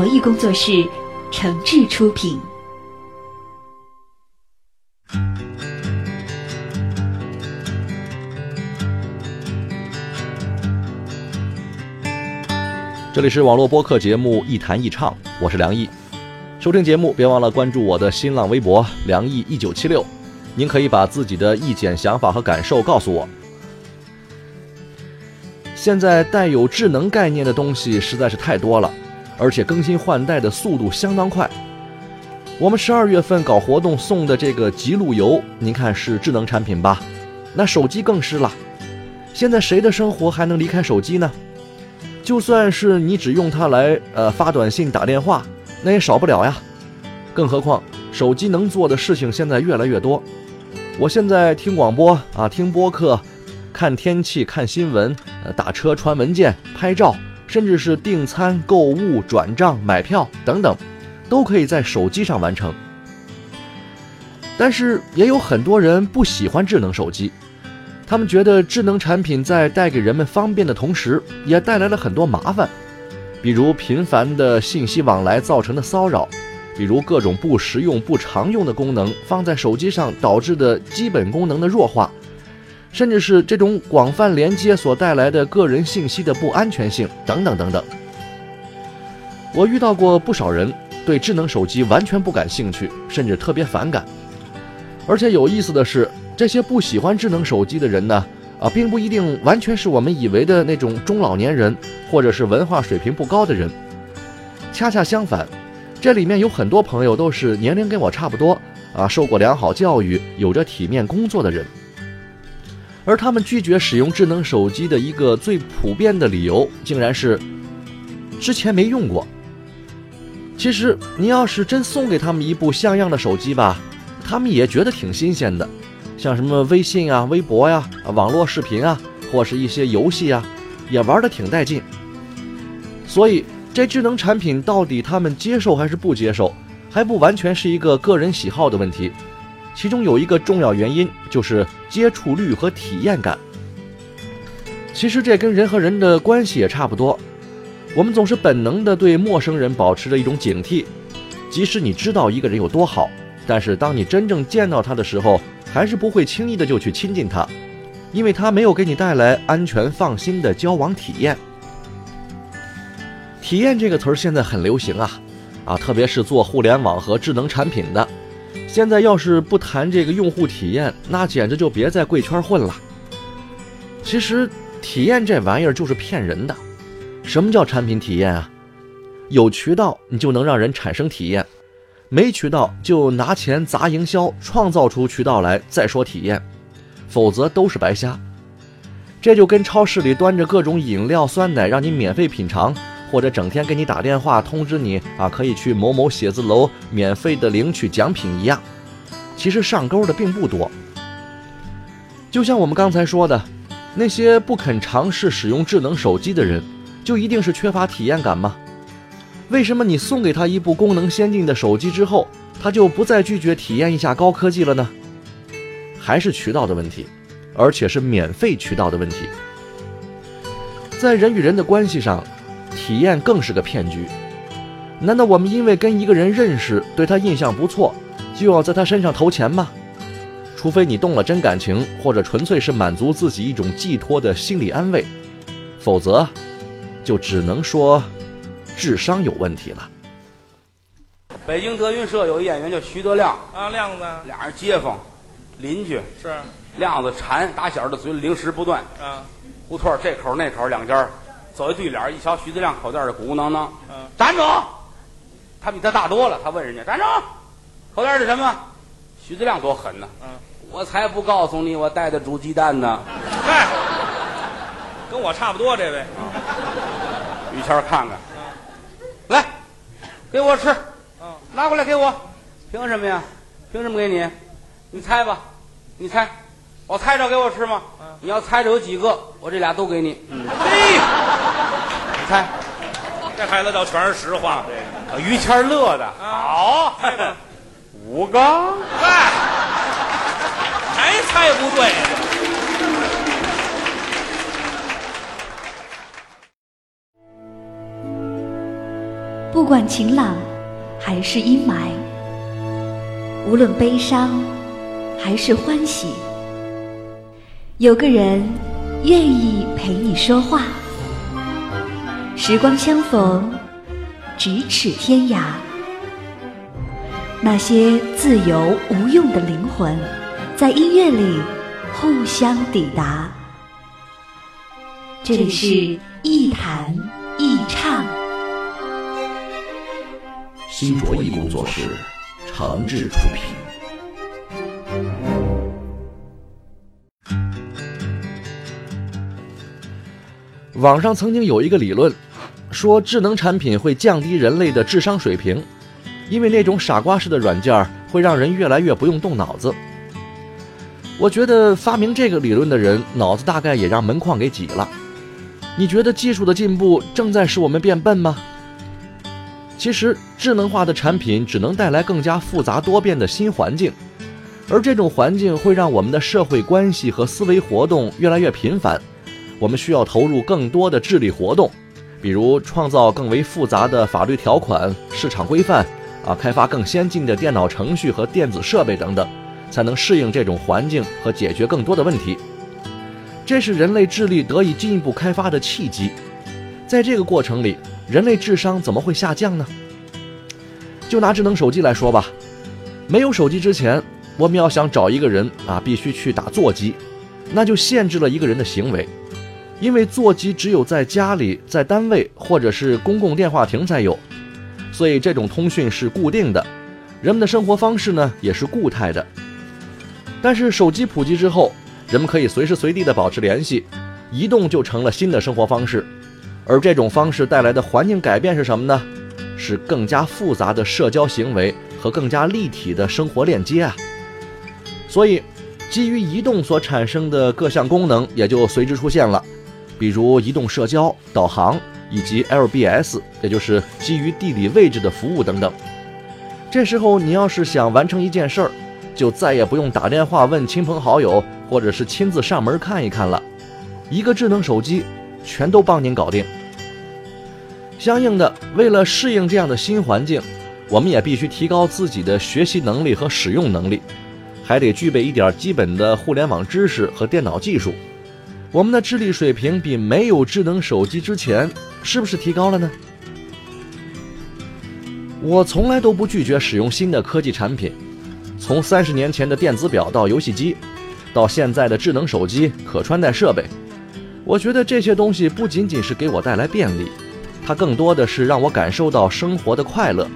卓艺工作室诚挚出品。这里是网络播客节目《一谈一唱》，我是梁毅。收听节目别忘了关注我的新浪微博“梁毅一九七六”，您可以把自己的意见、想法和感受告诉我。现在带有智能概念的东西实在是太多了，而且更新换代的速度相当快。我们十二月份搞活动送的这个极路由，您看是智能产品吧？那手机更是了。现在谁的生活还能离开手机呢？就算是你只用它来呃发短信、打电话，那也少不了呀。更何况手机能做的事情现在越来越多。我现在听广播啊，听播客，看天气、看新闻，打车、传文件、拍照，甚至是订餐、购物、转账、买票等等，都可以在手机上完成。但是也有很多人不喜欢智能手机。他们觉得智能产品在带给人们方便的同时，也带来了很多麻烦，比如频繁的信息往来造成的骚扰，比如各种不实用、不常用的功能放在手机上导致的基本功能的弱化，甚至是这种广泛连接所带来的个人信息的不安全性等等等等。我遇到过不少人对智能手机完全不感兴趣，甚至特别反感，而且有意思的是。这些不喜欢智能手机的人呢，啊，并不一定完全是我们以为的那种中老年人，或者是文化水平不高的人。恰恰相反，这里面有很多朋友都是年龄跟我差不多，啊，受过良好教育，有着体面工作的人。而他们拒绝使用智能手机的一个最普遍的理由，竟然是之前没用过。其实，你要是真送给他们一部像样的手机吧，他们也觉得挺新鲜的。像什么微信啊、微博呀、网络视频啊，或是一些游戏啊，也玩得挺带劲。所以，这智能产品到底他们接受还是不接受，还不完全是一个个人喜好的问题。其中有一个重要原因就是接触率和体验感。其实这跟人和人的关系也差不多，我们总是本能的对陌生人保持着一种警惕，即使你知道一个人有多好，但是当你真正见到他的时候。还是不会轻易的就去亲近他，因为他没有给你带来安全放心的交往体验。体验这个词儿现在很流行啊，啊，特别是做互联网和智能产品的，现在要是不谈这个用户体验，那简直就别在贵圈混了。其实体验这玩意儿就是骗人的。什么叫产品体验啊？有渠道你就能让人产生体验。没渠道就拿钱砸营销，创造出渠道来再说体验，否则都是白瞎。这就跟超市里端着各种饮料、酸奶让你免费品尝，或者整天给你打电话通知你啊可以去某某写字楼免费的领取奖品一样。其实上钩的并不多。就像我们刚才说的，那些不肯尝试使用智能手机的人，就一定是缺乏体验感吗？为什么你送给他一部功能先进的手机之后，他就不再拒绝体验一下高科技了呢？还是渠道的问题，而且是免费渠道的问题。在人与人的关系上，体验更是个骗局。难道我们因为跟一个人认识，对他印象不错，就要在他身上投钱吗？除非你动了真感情，或者纯粹是满足自己一种寄托的心理安慰，否则，就只能说。智商有问题了。北京德云社有一演员叫徐德亮啊，亮子，俩人街坊，邻居是亮子馋，打小的嘴里零食不断啊。胡同这口那口两家，走一对脸，一瞧徐子亮口袋里鼓鼓囊囊，嗯，站住！他比他大多了，他问人家站住，口袋里什么？徐子亮多狠呢，嗯，我才不告诉你，我带的煮鸡蛋呢。嗨，跟我差不多，这位。于谦儿看看，来，给我吃，嗯，拿过来给我。凭什么呀？凭什么给你？你猜吧，你猜，我猜着给我吃吗？嗯你要猜着有几个，我这俩都给你。嗯，嘿，你猜。这孩子倒全是实话。啊于谦乐的，好，猜吧。五个。嗨，还猜不对。不管晴朗还是阴霾，无论悲伤还是欢喜，有个人愿意陪你说话。时光相逢，咫尺天涯。那些自由无用的灵魂，在音乐里互相抵达。这里是一弹一唱。新卓艺工作室诚挚出品。网上曾经有一个理论，说智能产品会降低人类的智商水平，因为那种傻瓜式的软件会让人越来越不用动脑子。我觉得发明这个理论的人脑子大概也让门框给挤了。你觉得技术的进步正在使我们变笨吗？其实，智能化的产品只能带来更加复杂多变的新环境，而这种环境会让我们的社会关系和思维活动越来越频繁。我们需要投入更多的智力活动，比如创造更为复杂的法律条款、市场规范，啊，开发更先进的电脑程序和电子设备等等，才能适应这种环境和解决更多的问题。这是人类智力得以进一步开发的契机。在这个过程里，人类智商怎么会下降呢？就拿智能手机来说吧，没有手机之前，我们要想找一个人啊，必须去打座机，那就限制了一个人的行为，因为座机只有在家里、在单位或者是公共电话亭才有，所以这种通讯是固定的，人们的生活方式呢也是固态的。但是手机普及之后，人们可以随时随地的保持联系，移动就成了新的生活方式。而这种方式带来的环境改变是什么呢？是更加复杂的社交行为和更加立体的生活链接啊。所以，基于移动所产生的各项功能也就随之出现了，比如移动社交、导航以及 LBS，也就是基于地理位置的服务等等。这时候，你要是想完成一件事儿，就再也不用打电话问亲朋好友，或者是亲自上门看一看了，一个智能手机全都帮您搞定。相应的，为了适应这样的新环境，我们也必须提高自己的学习能力和使用能力，还得具备一点基本的互联网知识和电脑技术。我们的智力水平比没有智能手机之前是不是提高了呢？我从来都不拒绝使用新的科技产品，从三十年前的电子表到游戏机，到现在的智能手机、可穿戴设备，我觉得这些东西不仅仅是给我带来便利。它更多的是让我感受到生活的快乐。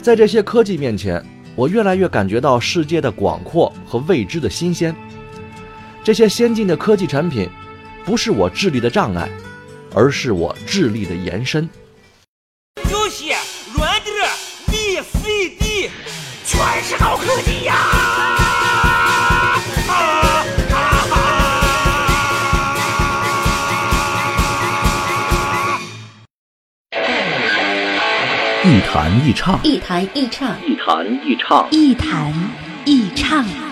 在这些科技面前，我越来越感觉到世界的广阔和未知的新鲜。这些先进的科技产品，不是我智力的障碍，而是我智力的延伸。有些软件、V、C、D，全是高科技呀！一弹一唱，一弹一唱，一弹一唱，一弹一唱。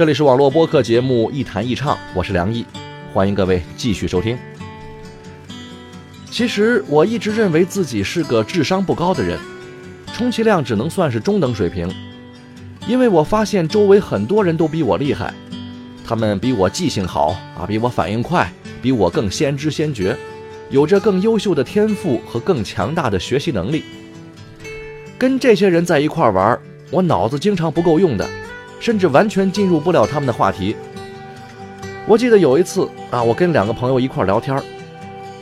这里是网络播客节目《一弹一唱》，我是梁毅，欢迎各位继续收听。其实我一直认为自己是个智商不高的人，充其量只能算是中等水平。因为我发现周围很多人都比我厉害，他们比我记性好啊，比我反应快，比我更先知先觉，有着更优秀的天赋和更强大的学习能力。跟这些人在一块玩，我脑子经常不够用的，甚至完全进入不了他们的话题。我记得有一次啊，我跟两个朋友一块聊天，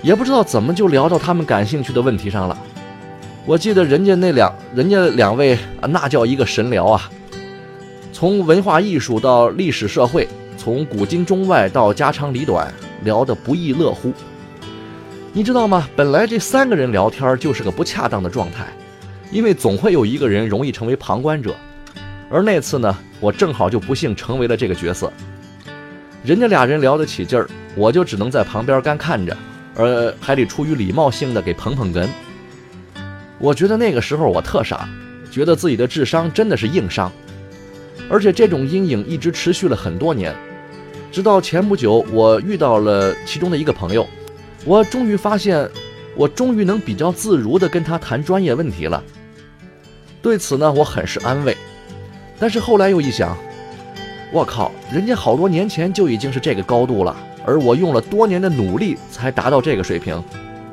也不知道怎么就聊到他们感兴趣的问题上了。我记得人家那两人家两位啊，那叫一个神聊啊！从文化艺术到历史社会，从古今中外到家长里短，聊得不亦乐乎。你知道吗？本来这三个人聊天就是个不恰当的状态，因为总会有一个人容易成为旁观者。而那次呢，我正好就不幸成为了这个角色。人家俩人聊得起劲儿，我就只能在旁边干看着，而还得出于礼貌性的给捧捧哏。我觉得那个时候我特傻，觉得自己的智商真的是硬伤，而且这种阴影一直持续了很多年，直到前不久我遇到了其中的一个朋友，我终于发现，我终于能比较自如地跟他谈专业问题了。对此呢，我很是安慰，但是后来又一想，我靠，人家好多年前就已经是这个高度了，而我用了多年的努力才达到这个水平，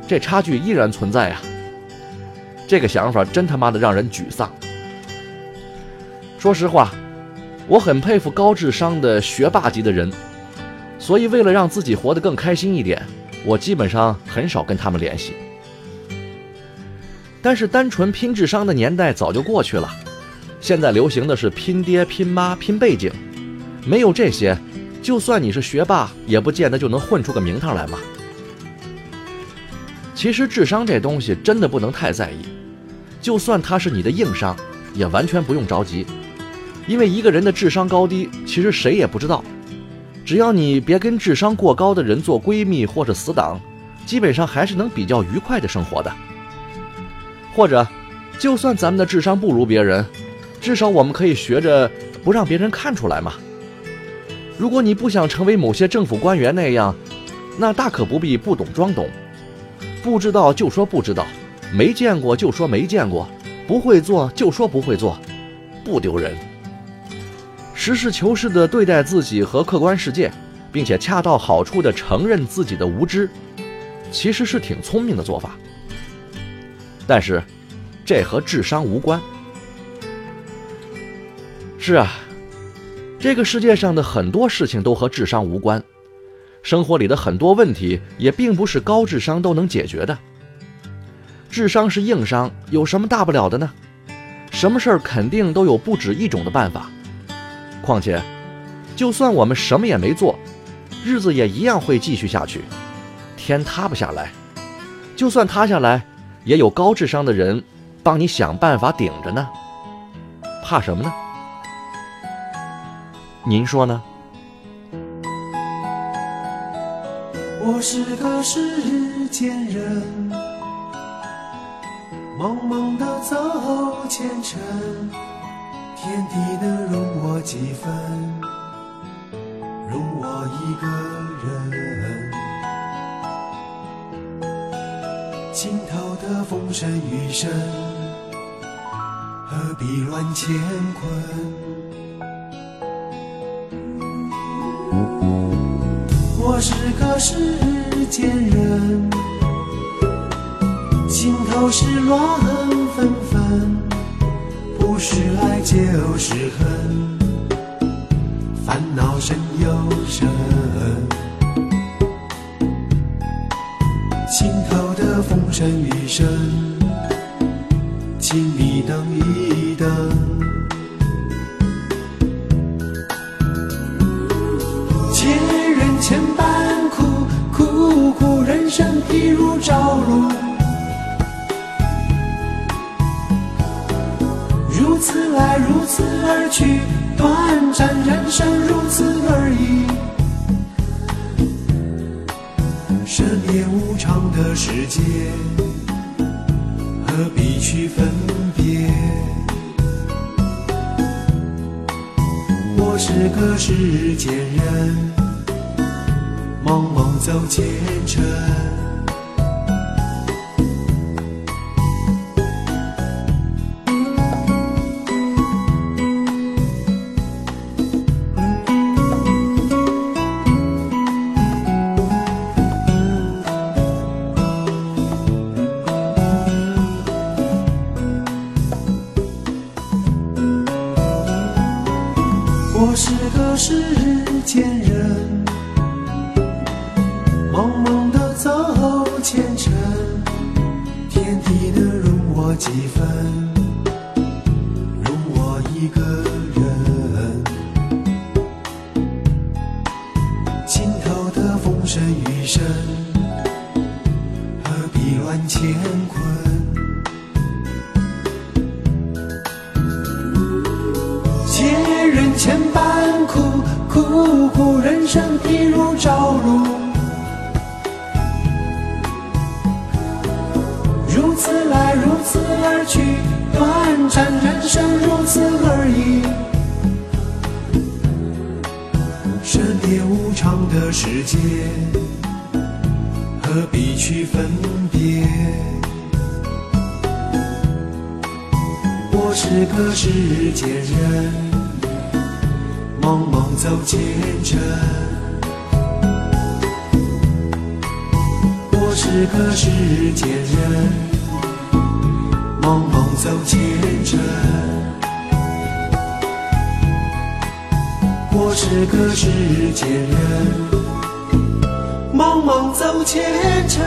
这差距依然存在啊。这个想法真他妈的让人沮丧。说实话，我很佩服高智商的学霸级的人，所以为了让自己活得更开心一点，我基本上很少跟他们联系。但是单纯拼智商的年代早就过去了，现在流行的是拼爹、拼妈、拼背景，没有这些，就算你是学霸，也不见得就能混出个名堂来嘛。其实智商这东西真的不能太在意，就算它是你的硬伤，也完全不用着急，因为一个人的智商高低，其实谁也不知道。只要你别跟智商过高的人做闺蜜或者死党，基本上还是能比较愉快的生活的。或者，就算咱们的智商不如别人，至少我们可以学着不让别人看出来嘛。如果你不想成为某些政府官员那样，那大可不必不懂装懂。不知道就说不知道，没见过就说没见过，不会做就说不会做，不丢人。实事求是地对待自己和客观世界，并且恰到好处地承认自己的无知，其实是挺聪明的做法。但是，这和智商无关。是啊，这个世界上的很多事情都和智商无关。生活里的很多问题也并不是高智商都能解决的。智商是硬伤，有什么大不了的呢？什么事儿肯定都有不止一种的办法。况且，就算我们什么也没做，日子也一样会继续下去。天塌不下来，就算塌下来，也有高智商的人帮你想办法顶着呢。怕什么呢？您说呢？我是个世间人，茫茫的走前程，天地能容我几分，容我一个人。尽头的风声雨声，何必乱乾坤？我是个世间人，心头是乱纷纷，不是爱就是恨，烦恼深又深。心头的风声雨声，请你等一等。此而去，短暂人生如此而已。生灭无常的世界，何必去分别？我是个世间人，茫茫走前程。我是个世间人，茫茫的走前程，天地能容我几分，容我一个人。心头的风声雨声，何必乱乾坤？借人千苦，苦苦人生譬如朝露。如此来，如此而去，短暂人生如此而已。生灭无常的世界，何必去分别？我是个世间人，茫茫走前程。我是个世间人，茫茫走前程。我是个世间人，茫茫走前程。